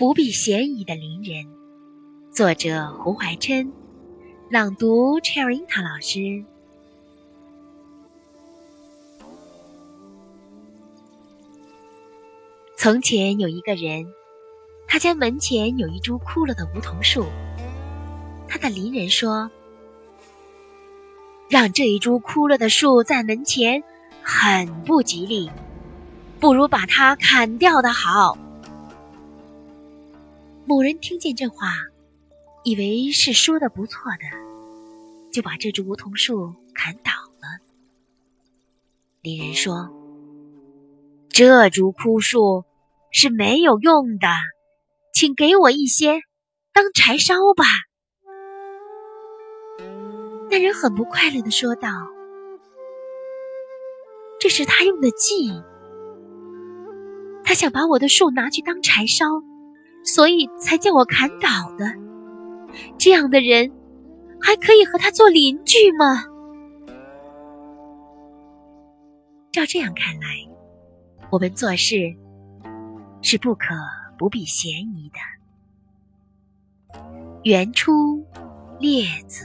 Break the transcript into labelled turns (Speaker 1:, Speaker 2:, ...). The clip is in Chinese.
Speaker 1: 不避嫌疑的邻人，作者胡怀琛，朗读 Cherry 塔老师。从前有一个人，他家门前有一株枯了的梧桐树。他的邻人说：“让这一株枯了的树在门前，很不吉利，不如把它砍掉的好。”某人听见这话，以为是说的不错的，就把这株梧桐树砍倒了。邻人说：“这株枯树是没有用的，请给我一些当柴烧吧。”那人很不快乐的说道：“这是他用的计，他想把我的树拿去当柴烧。”所以才叫我砍倒的，这样的人还可以和他做邻居吗？照这样看来，我们做事是不可不避嫌疑的。原出《列子》。